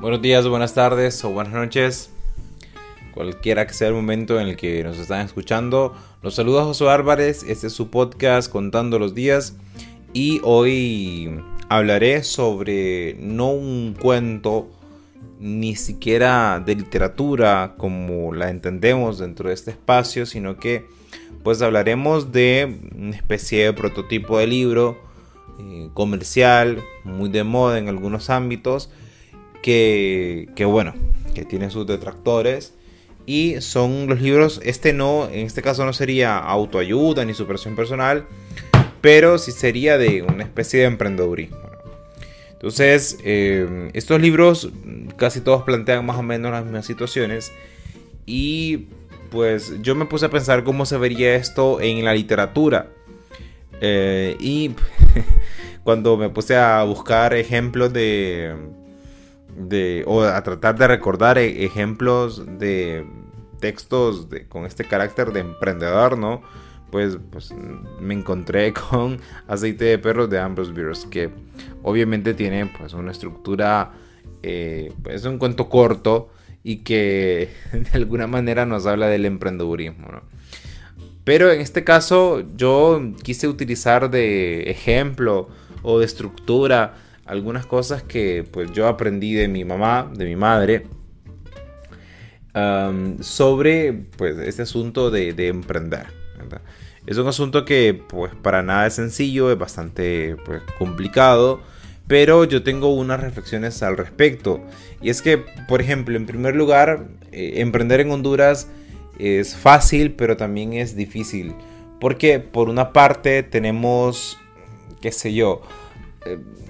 Buenos días, buenas tardes o buenas noches. Cualquiera que sea el momento en el que nos están escuchando. Los saluda José Álvarez. Este es su podcast Contando los Días. Y hoy hablaré sobre no un cuento ni siquiera de literatura como la entendemos dentro de este espacio, sino que pues hablaremos de una especie de prototipo de libro eh, comercial, muy de moda en algunos ámbitos, que, bueno, que tiene sus detractores. Y son los libros, este no, en este caso no sería autoayuda ni superación personal, pero sí sería de una especie de emprendedurismo. Entonces, eh, estos libros casi todos plantean más o menos las mismas situaciones y pues yo me puse a pensar cómo se vería esto en la literatura. Eh, y cuando me puse a buscar ejemplos de, o a tratar de recordar e, ejemplos de textos con este carácter de emprendedor, ¿no? Pues, pues me encontré con Aceite de Perros de Ambrose Bierce, que obviamente tiene pues una estructura, eh, pues, es un cuento corto y que de alguna manera nos habla del emprendedurismo, ¿no? Pero en este caso yo quise utilizar de ejemplo o de estructura algunas cosas que pues yo aprendí de mi mamá, de mi madre, sobre pues este asunto de, emprender. Es un asunto que pues para nada es sencillo, es bastante pues, complicado, pero yo tengo unas reflexiones al respecto. Y es que, por ejemplo, en primer lugar, eh, emprender en Honduras es fácil, pero también es difícil. Porque por una parte tenemos, qué sé yo,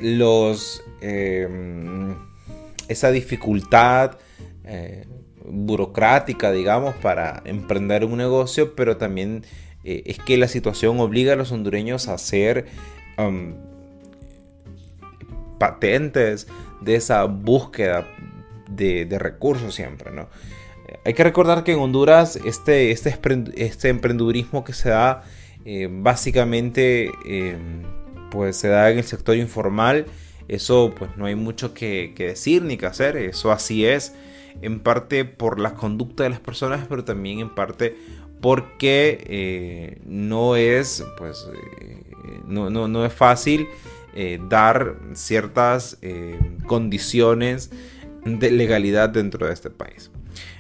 los, em, esa dificultad eh, burocrática, digamos, para emprender un negocio, pero también eh, es que la situación obliga a los hondureños a hacer patentes de esa búsqueda de, recursos siempre, ¿no? Hay que recordar que en Honduras este, este, este emprendedurismo que se da básicamente em, pues se da en el sector informal. Eso pues no hay mucho que, decir ni que hacer, eso así es, en parte por la conducta de las personas, pero también en parte porque eh, no es pues eh, no, es fácil eh, dar ciertas condiciones de legalidad dentro de este país.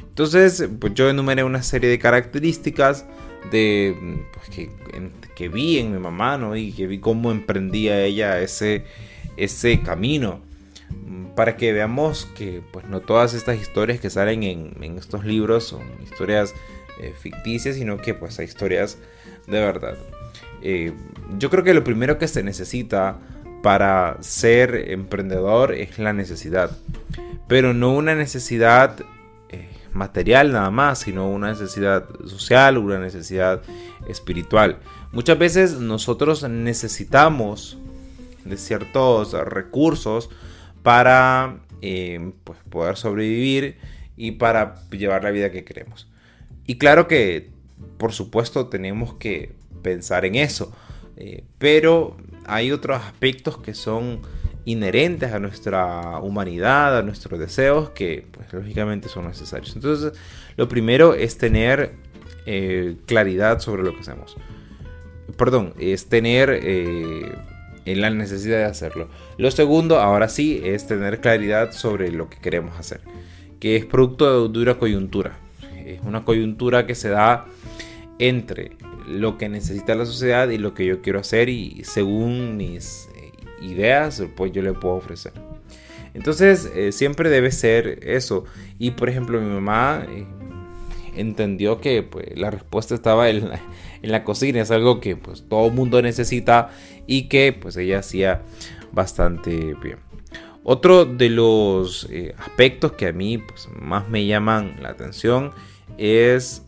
Entonces, pues yo enumeré una serie de características de pues, que, que, vi en mi mamá, ¿no? Y que vi cómo emprendía ella ese, ese camino. Para que veamos que pues no todas estas historias que salen en, estos libros son historias eh, ficticias, sino que pues hay historias de verdad. Eh, yo creo que lo primero que se necesita para ser emprendedor es la necesidad. Pero no una necesidad material nada más, sino una necesidad social, una necesidad espiritual. Muchas veces nosotros necesitamos de ciertos recursos para eh, pues, poder sobrevivir y para llevar la vida que queremos. Y claro que, por supuesto, tenemos que pensar en eso, eh, pero hay otros aspectos que son inherentes a nuestra humanidad, a nuestros deseos, que pues lógicamente son necesarios. Entonces, lo primero es tener eh, claridad sobre lo que hacemos. Perdón, es tener eh, la necesidad de hacerlo. Lo segundo, ahora sí, es tener claridad sobre lo que queremos hacer, que es producto de dura coyuntura. Es una coyuntura que se da entre lo que necesita la sociedad y lo que yo quiero hacer y según mis ideas, pues yo le puedo ofrecer. Entonces, eh, siempre debe ser eso. Y por ejemplo, mi mamá eh, entendió que pues, la respuesta estaba en la, cocina. Es algo que pues todo mundo necesita y que pues ella hacía bastante bien. Otro de los eh, aspectos que a mí pues, más me llaman la atención es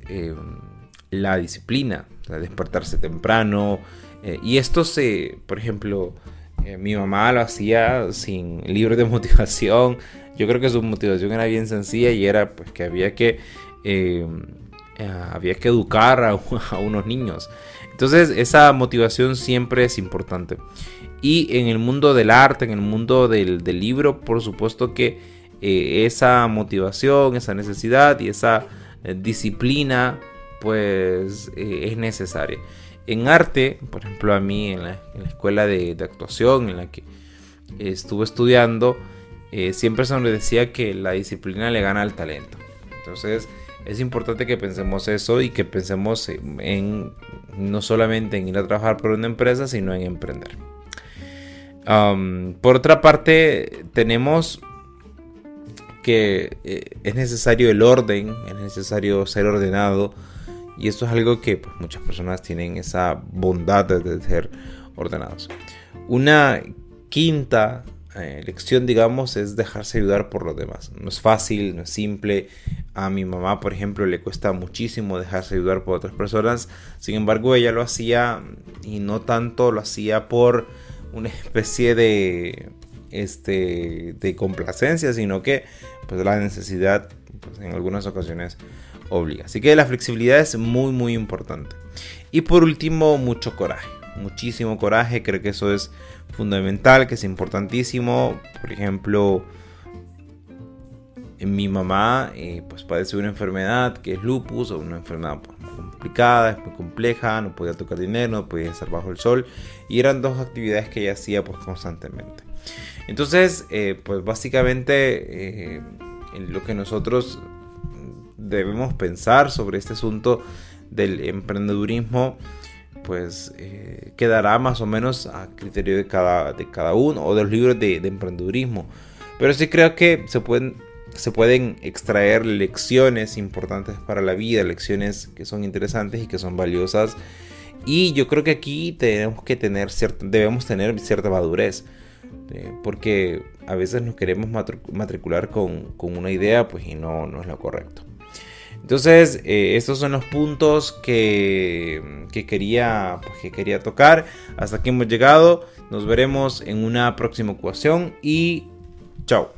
la disciplina, despertarse temprano. y esto se, por ejemplo, eh, mi mamá lo hacía sin libros de motivación. Yo creo que su motivación era bien sencilla y era pues que había que, eh, eh, había que educar a, unos niños. Entonces esa motivación siempre es importante. Y en el mundo del arte, en el mundo del, libro, por supuesto que eh, esa motivación, esa necesidad y esa eh, disciplina pues es necesaria. En arte, por ejemplo a mí en la, escuela de, actuación en la que estuve estudiando, siempre se nos decía que la disciplina le gana al talento. Entonces, es importante que pensemos eso y que pensemos en no solamente en ir a trabajar por una empresa, sino en emprender. por otra parte, tenemos que eh, es necesario el orden, es necesario ser ordenado. Y esto es algo que pues, muchas personas tienen esa bondad de ser ordenados. Una quinta eh, lección, digamos, es dejarse ayudar por los demás. No es fácil, no es simple. A mi mamá, por ejemplo, le cuesta muchísimo dejarse ayudar por otras personas. Sin embargo, ella lo hacía y no tanto lo hacía por una especie de este de complacencia, sino que pues la necesidad pues, en algunas ocasiones obliga. Así que la flexibilidad es muy muy importante. Y por último, mucho coraje. Muchísimo coraje, creo que eso es fundamental, que es importantísimo. Por ejemplo, mi mamá eh, pues padece una enfermedad que es lupus o una enfermedad pues, complicada, es muy compleja, no podía tocar dinero, no podía estar bajo el sol y eran dos actividades que ella hacía pues constantemente. Entonces, eh, pues básicamente eh, lo que nosotros debemos pensar sobre este asunto del emprendedurismo pues eh, quedará más o menos a criterio de cada, de cada uno o de los libros de, emprendedurismo. Pero sí creo que se pueden, se pueden extraer lecciones importantes para la vida, lecciones que son interesantes y que son valiosas. Y yo creo que aquí tenemos que tener cierta, debemos tener cierta madurez. Eh, porque a veces nos queremos matricular con, con, una idea pues y no, no es lo correcto. Entonces, eh, estos son los puntos que, quería, pues, que quería tocar. Hasta aquí hemos llegado. Nos veremos en una próxima ocasión y chao.